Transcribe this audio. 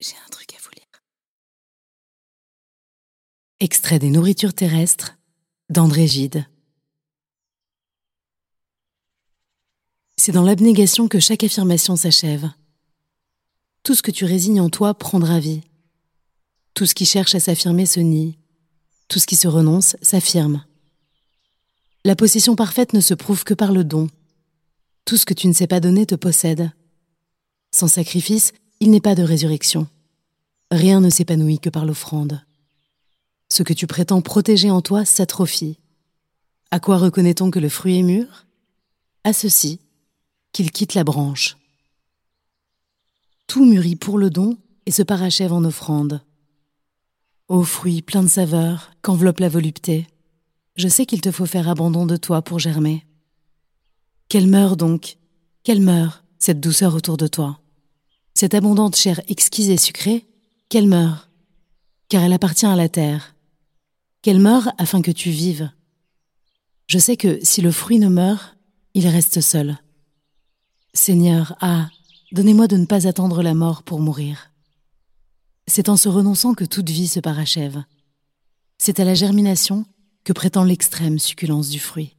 J'ai un truc à vous lire. Extrait des nourritures terrestres d'André Gide. C'est dans l'abnégation que chaque affirmation s'achève. Tout ce que tu résignes en toi prendra vie. Tout ce qui cherche à s'affirmer se nie. Tout ce qui se renonce s'affirme. La possession parfaite ne se prouve que par le don. Tout ce que tu ne sais pas donner te possède. Sans sacrifice, il n'est pas de résurrection. Rien ne s'épanouit que par l'offrande. Ce que tu prétends protéger en toi s'atrophie. À quoi reconnaît-on que le fruit est mûr? À ceci, qu'il quitte la branche. Tout mûrit pour le don et se parachève en offrande. Ô fruit plein de saveur qu'enveloppe la volupté, je sais qu'il te faut faire abandon de toi pour germer. Qu'elle meure donc, qu'elle meure, cette douceur autour de toi? Cette abondante chair exquise et sucrée, qu'elle meure, car elle appartient à la terre. Qu'elle meure afin que tu vives. Je sais que si le fruit ne meurt, il reste seul. Seigneur, ah, donnez-moi de ne pas attendre la mort pour mourir. C'est en se renonçant que toute vie se parachève. C'est à la germination que prétend l'extrême succulence du fruit.